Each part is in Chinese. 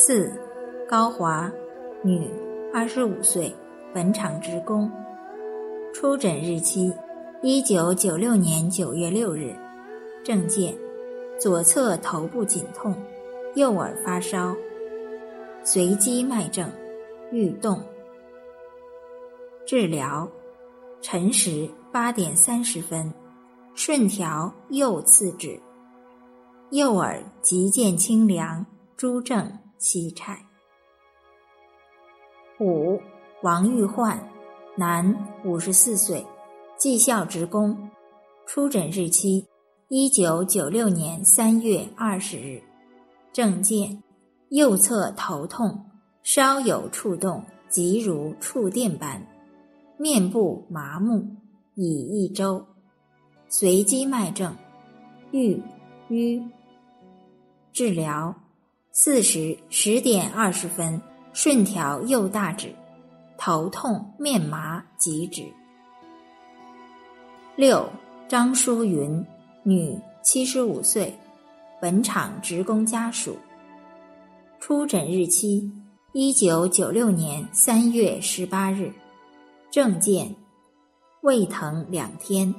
四，高华，女，二十五岁，本厂职工。出诊日期：一九九六年九月六日。证件：左侧头部紧痛，右耳发烧，随机脉症，欲动。治疗：辰时八点三十分，顺调右次指，右耳急见清凉，诸症。七菜。五，王玉焕，男，五十四岁，技校职工。出诊日期：一九九六年三月二十日。症见：右侧头痛，稍有触动即如触电般，面部麻木，已一周。随机脉症：郁瘀。治疗。四时十点二十分，顺调右大指，头痛面麻即止。六张淑云，女，七十五岁，本厂职工家属。出诊日期：一九九六年三月十八日。证件：胃疼两天。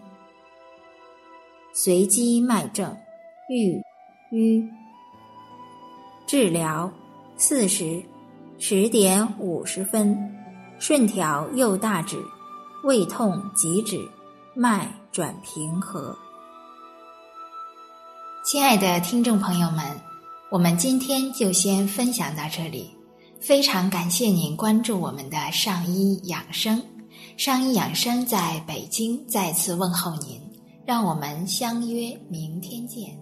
随机脉症：郁瘀。治疗：四时十点五十分，顺调右大指，胃痛即止，脉转平和。亲爱的听众朋友们，我们今天就先分享到这里，非常感谢您关注我们的上医养生。上医养生在北京再次问候您，让我们相约明天见。